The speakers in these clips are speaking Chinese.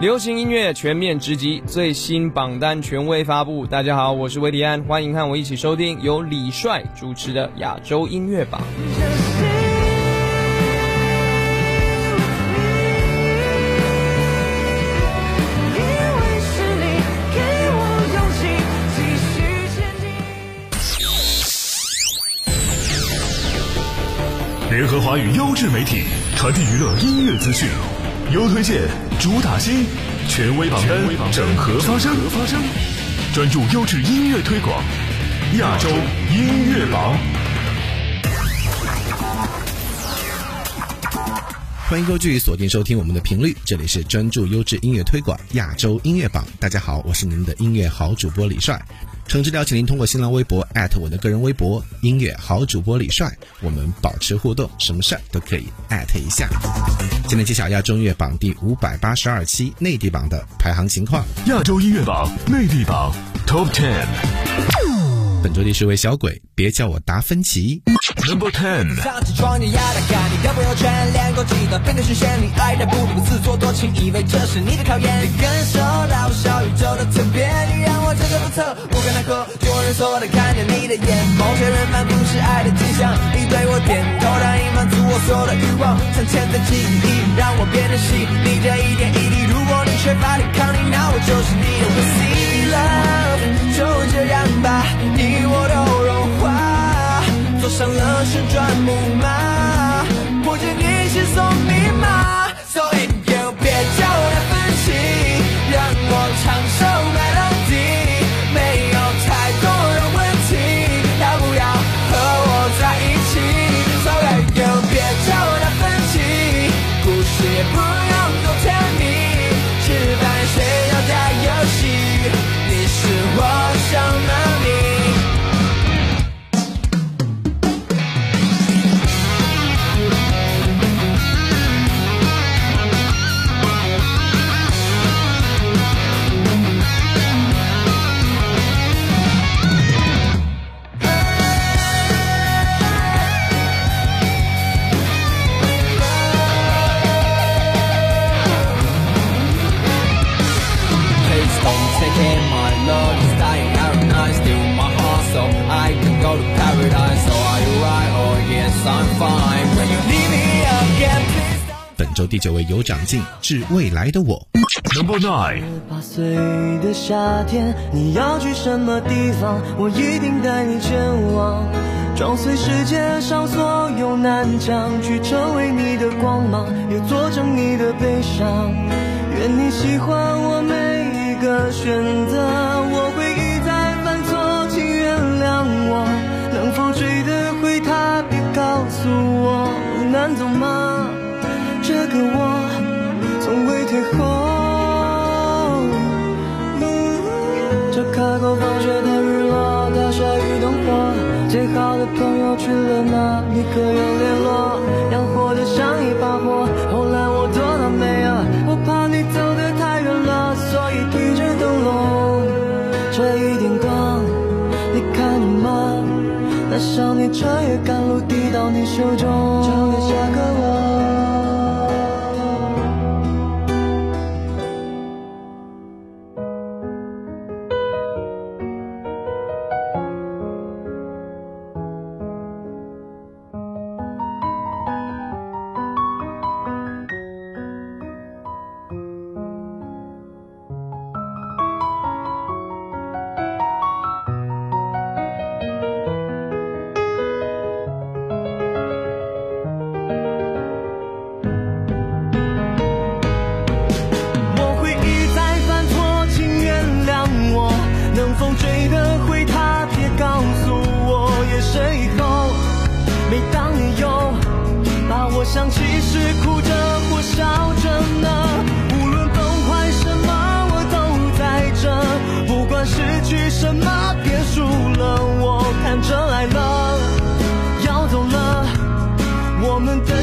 流行音乐全面直击，最新榜单权威发布。大家好，我是维迪安，欢迎和我一起收听由李帅主持的亚洲音乐榜。联合华语优质媒体，传递娱乐音乐资讯，优推荐，主打新，权威榜单，整合发声，专注优质音乐推广，亚洲音乐榜。欢迎继续锁定收听我们的频率，这里是专注优质音乐推广亚洲音乐榜。大家好，我是您的音乐好主播李帅。诚挚邀请您通过新浪微博我的个人微博“音乐好主播李帅”，我们保持互动，什么事儿都可以艾特一下。今天揭晓亚洲音乐榜第五百八十二期内地榜的排行情况。亚洲音乐榜内地榜 Top Ten，本周第十位小鬼，别叫我达芬奇。Number Ten。早起床就压的看你的朋友圈，连勾记得变得实现你爱的不如自作多情，以为这是你的考验。你感受到小宇宙的特别，你让我这个不测，无可奈何。做人所的看着你的眼，某些人仿佛是爱的迹象。你对我点头，答应满足我所有的欲望，像潜在记忆，让我变得细腻。这一点一滴，如果你缺乏抵抗力，那我就是你的第九位有长进，致未来的我。Number Nine。八岁的夏天，你要去什么地方？我一定带你前往，撞碎世界上所有南墙，去成为你的光芒，也做成你的悲伤。愿你喜欢我每一个选择，我会一再犯错，请原谅我。能否追得回他？别告诉我，路难走吗？从未退后。这开口放学的日落，大鲨鱼灯火，最好的朋友去了哪里？可有联络？要活得像一把火，后来我躲到没了，我怕你走得太远了，所以提着灯笼。这一点光，你看见吗？那少年穿越赶路，递到你手中，我们。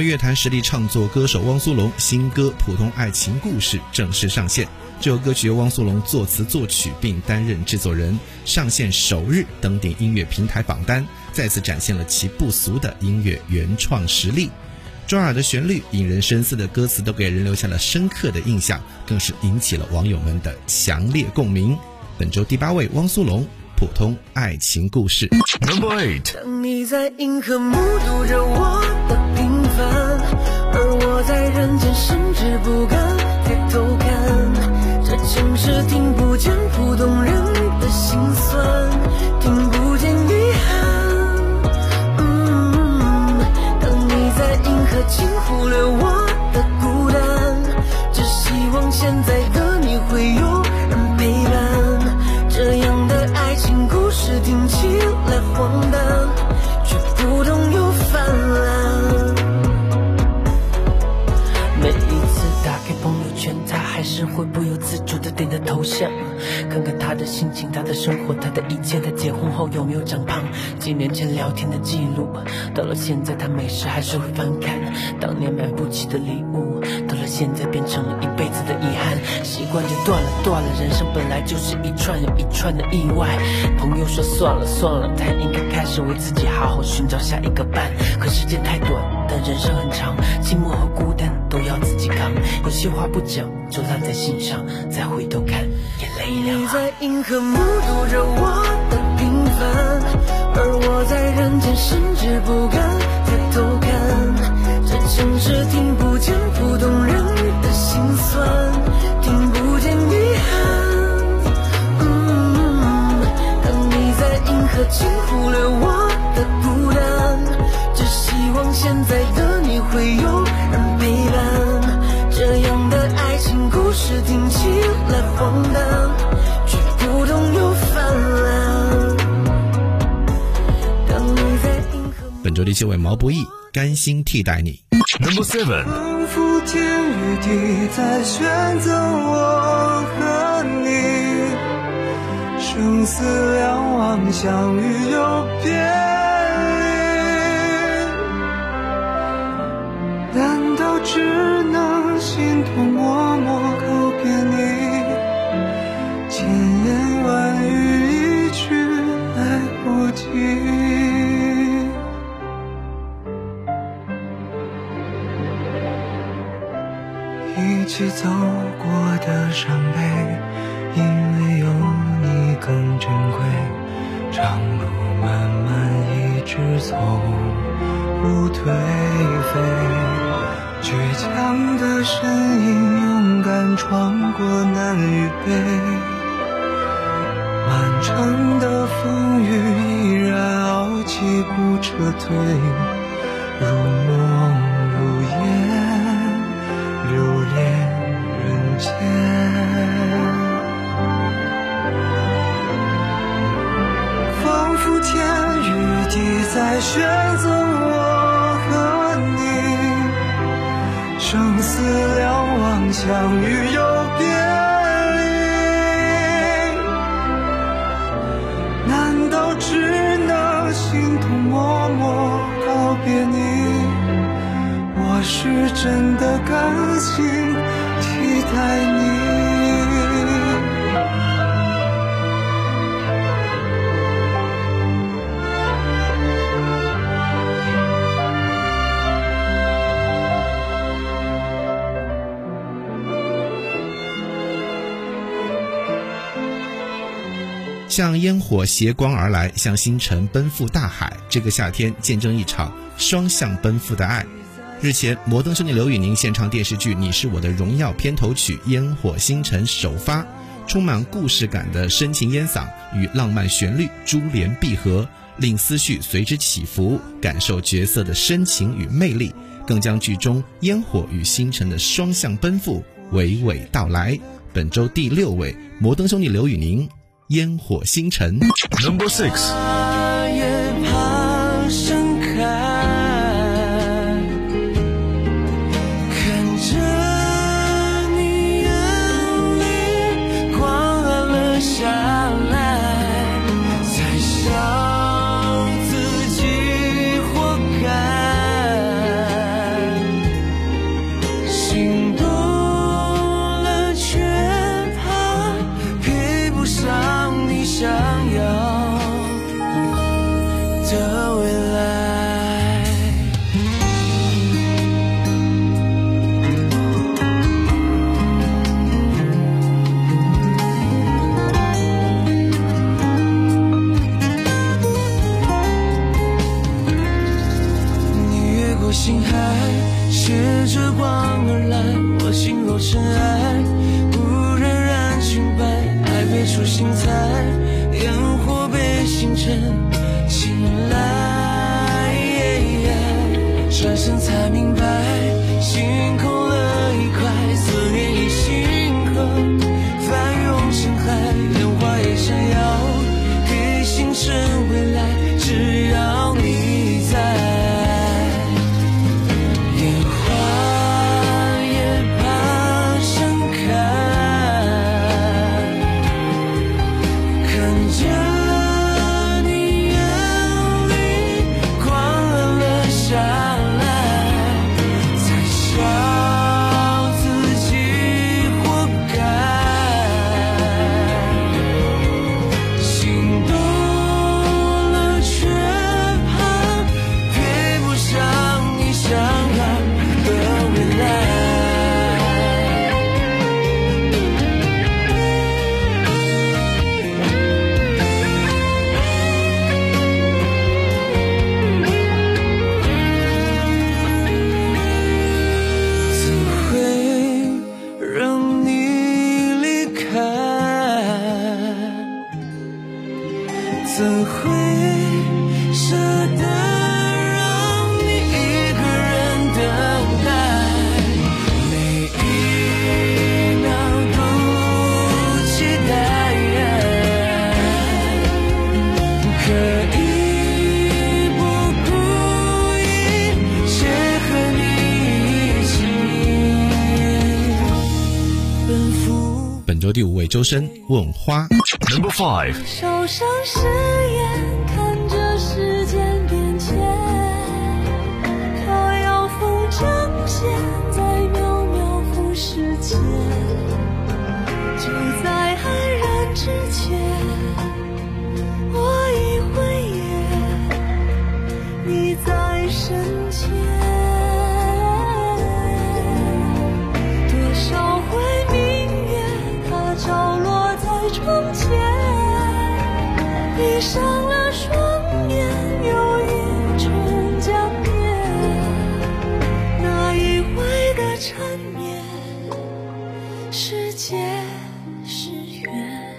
华乐坛实力唱作歌手汪苏泷新歌《普通爱情故事》正式上线。这首歌曲由汪苏泷作词作曲，并担任制作人。上线首日登顶音乐平台榜单，再次展现了其不俗的音乐原创实力。抓耳的旋律、引人深思的歌词，都给人留下了深刻的印象，更是引起了网友们的强烈共鸣。本周第八位，汪苏泷。普通爱情故事。Number eight。当你在银河目睹着我的平凡，而我在人间甚至不敢抬头看。这城市听不见普通人的心酸，听不见遗憾。嗯，当你在银河轻忽略我的孤单，只希望现在的你会有人会不由自主的点的头像，看看他的心情、他的生活、他的一切。他结婚后有没有长胖？几年前聊天的记录，到了现在他没事还是会翻看。当年买不起的礼物，到了现在变成了一辈子的遗憾。习惯就断了，断了。人生本来就是一串又一串的意外。朋友说算了算了，他应该开始为自己好好寻找下一个伴。可时间太短，但人生很长，寂寞和孤单都要自己扛。有些话不讲，就烂在心上，再回头看，眼泪一两行。你在银河目睹着我的平凡，而我在人间甚至不敢抬头看。这城市听不见普通人的心酸，听不见遗憾。嗯，当你在银河轻抚了我的孤单，只希望现在的你会有起来荒诞，却不懂又泛滥。当你在银河。本周第七位，毛不易，甘心替代你。Number seven。仿佛天与地在选择我和你，生死两忘，相遇又别离。难道只能心痛默默告别你？起走过的伤悲，因为有你更珍贵。长路漫漫，一直走不颓废。倔强的身影，勇敢闯过南与北。漫长的风雨，依然傲气不撤退。如梦与地在选择我和你，生死两忘，相遇又别离。难道只能心痛默默告别你？我是真的甘心替代你。像烟火斜光而来，像星辰奔赴大海。这个夏天，见证一场双向奔赴的爱。日前，摩登兄弟刘宇宁献唱电视剧《你是我的荣耀》片头曲《烟火星辰》首发，充满故事感的深情烟嗓与浪漫旋律珠联璧合，令思绪随之起伏，感受角色的深情与魅力，更将剧中烟火与星辰的双向奔赴娓娓道来。本周第六位，摩登兄弟刘宇宁，《烟火星辰》。Number six。转身才明白心空第五位周深问花 number five 世界是圆。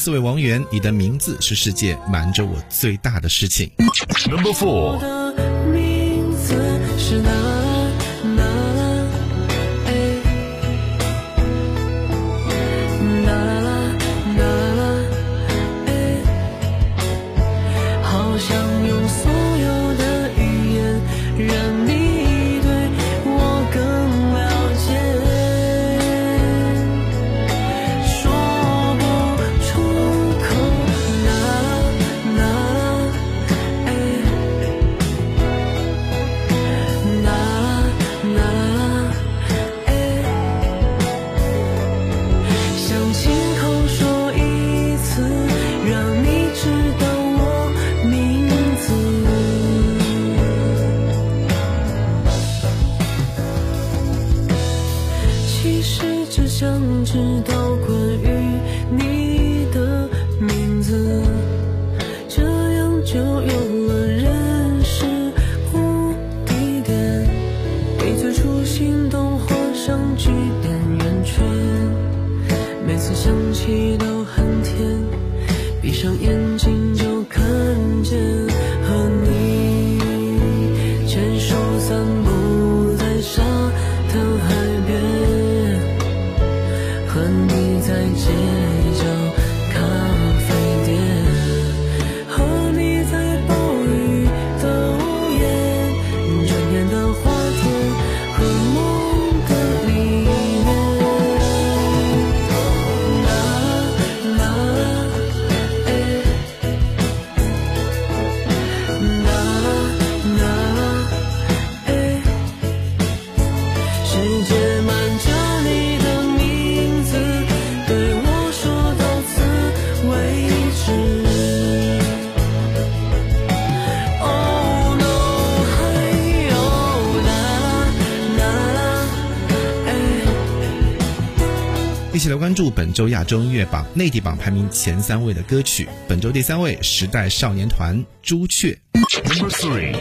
四位王源你的名字是世界瞒着我最大的事情。Number four 想起都很甜，闭上眼一起来关注本周亚洲音乐榜内地榜排名前三位的歌曲。本周第三位，时代少年团《朱雀》。Number three.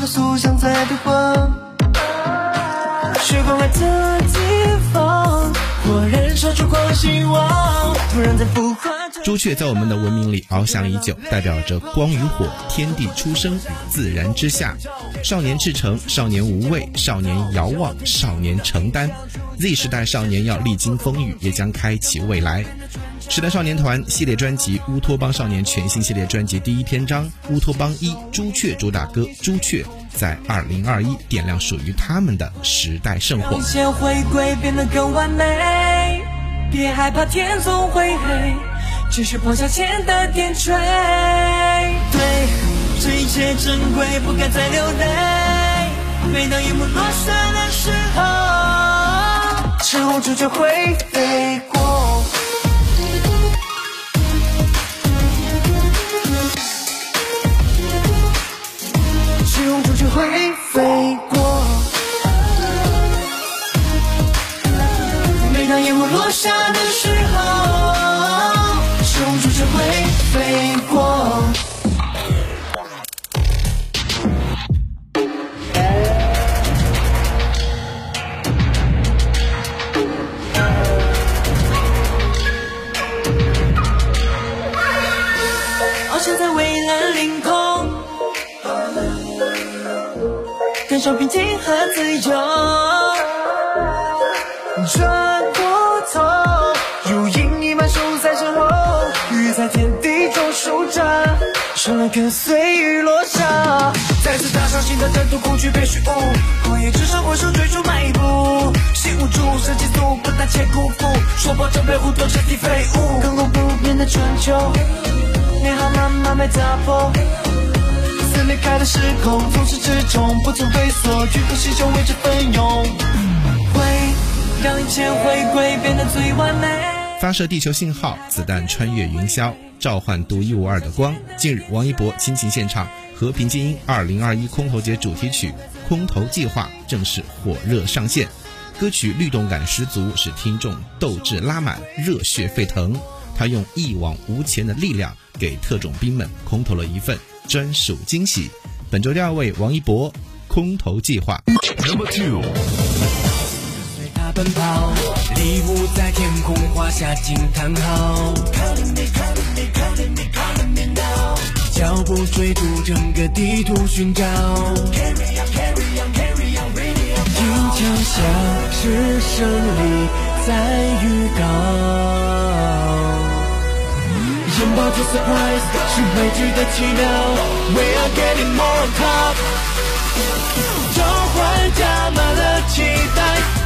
紫色的麦田像幅画，木质的塑像在对话。血管外的地方，我燃烧出光希望，突然在孵化着。朱雀在我们的文明里翱翔已久，代表着光与火、天地初生与自然之下。少年赤诚，少年无畏，少年遥望，少年承担。Z 时代少年要历经风雨，也将开启未来。时代少年团系列专辑《乌托邦少年》全新系列专辑第一篇章《乌托邦一朱雀》主打歌《朱雀》在二零二一点亮属于他们的时代圣火一。切回归变得更完美，别害怕天总会黑，只是放下前的点缀。对，这一切珍贵，不该再流泪。每当夜幕落下的时候，赤红朱雀会飞过。终究会飞过。每当夜幕落下的时，感受平静和自由。转过头，如影已满树在身后，雨在天地中舒展，生了跟随雨落下。再次踏上新的征途，恐惧被虚无，狂野之上挥手追逐迈步，心无助，神激素不胆且辜负，说破这被胡多彻底废物，亘古不变的春秋，美好慢慢被打破。撕裂开的时空，从始至终不曾退缩，举头心胸为之奋勇，会让一切回归变得最完美。发射地球信号，子弹穿越云霄，召唤独一无二的光。近日，王一博亲情献唱《和平精英》2021空投节主题曲《空投计划》正式火热上线。歌曲律动感十足，使听众斗志拉满，热血沸腾。他用一往无前的力量，给特种兵们空投了一份专属惊喜。本周第二位，王一博《空投计划》。Number two. 随他奔跑，礼物在天空画下惊叹号。脚步追逐整个地图寻找，听枪响是胜利在预告。拥抱着 surprise 是未知的奇妙，We are getting more top。召唤加满了期待，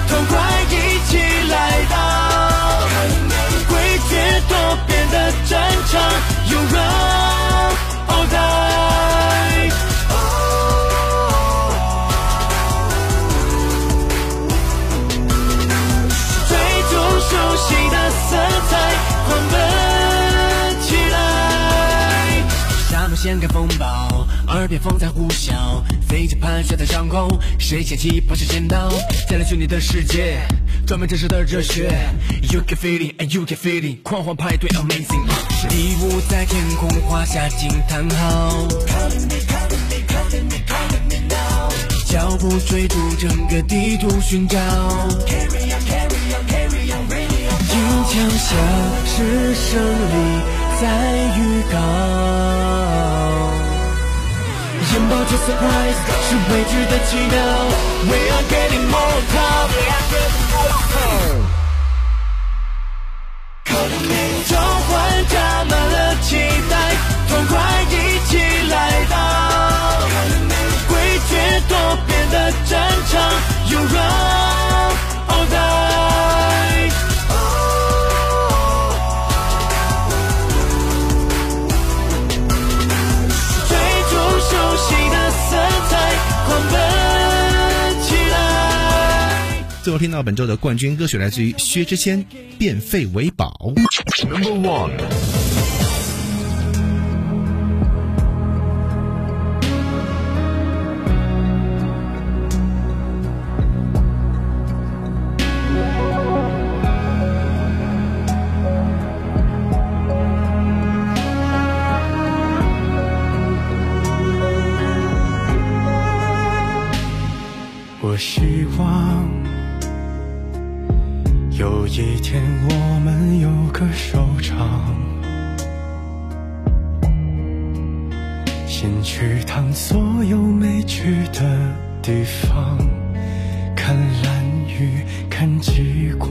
痛快一起来到，诡谲多变的战场，，you run all day。掀开风暴，耳边风在呼啸，飞机盘旋在上空，谁掀起抛下剪刀，再来去你的世界，装满真实的热血。You can feel it and you can feel it，狂欢派对 amazing，礼物在天空画下惊叹号。脚步追逐整个地图寻找，音枪下是胜利在预告，拥抱着 surprise 是未知的奇妙，We are getting more top。召唤加满了期待，痛快一起来到，诡谲多变的战场后听到本周的冠军歌曲来自于薛之谦，《变废为宝》。Number one. 我希去趟所有没去的地方，看蓝雨，看极光。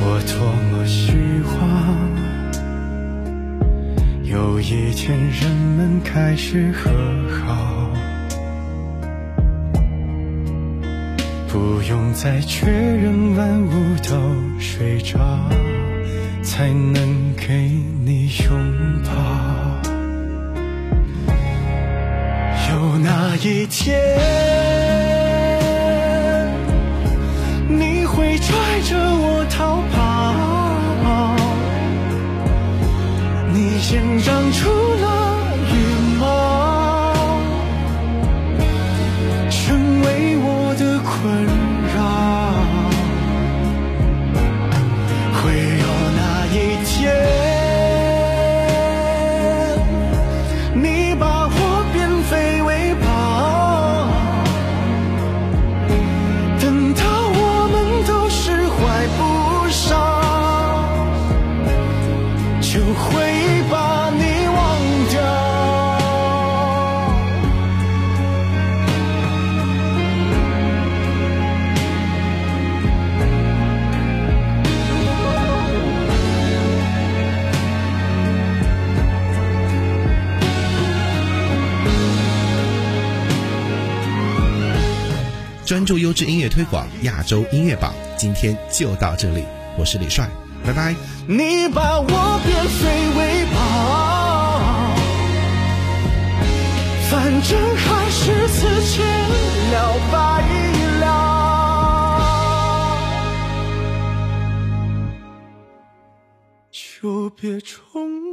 我多么希望。有一天，人们开始和好，不用再确认万物都睡着，才能给注优质音乐推广，亚洲音乐榜，今天就到这里，我是李帅，拜拜。你把我变废为宝，反正还是此前了白了，就别重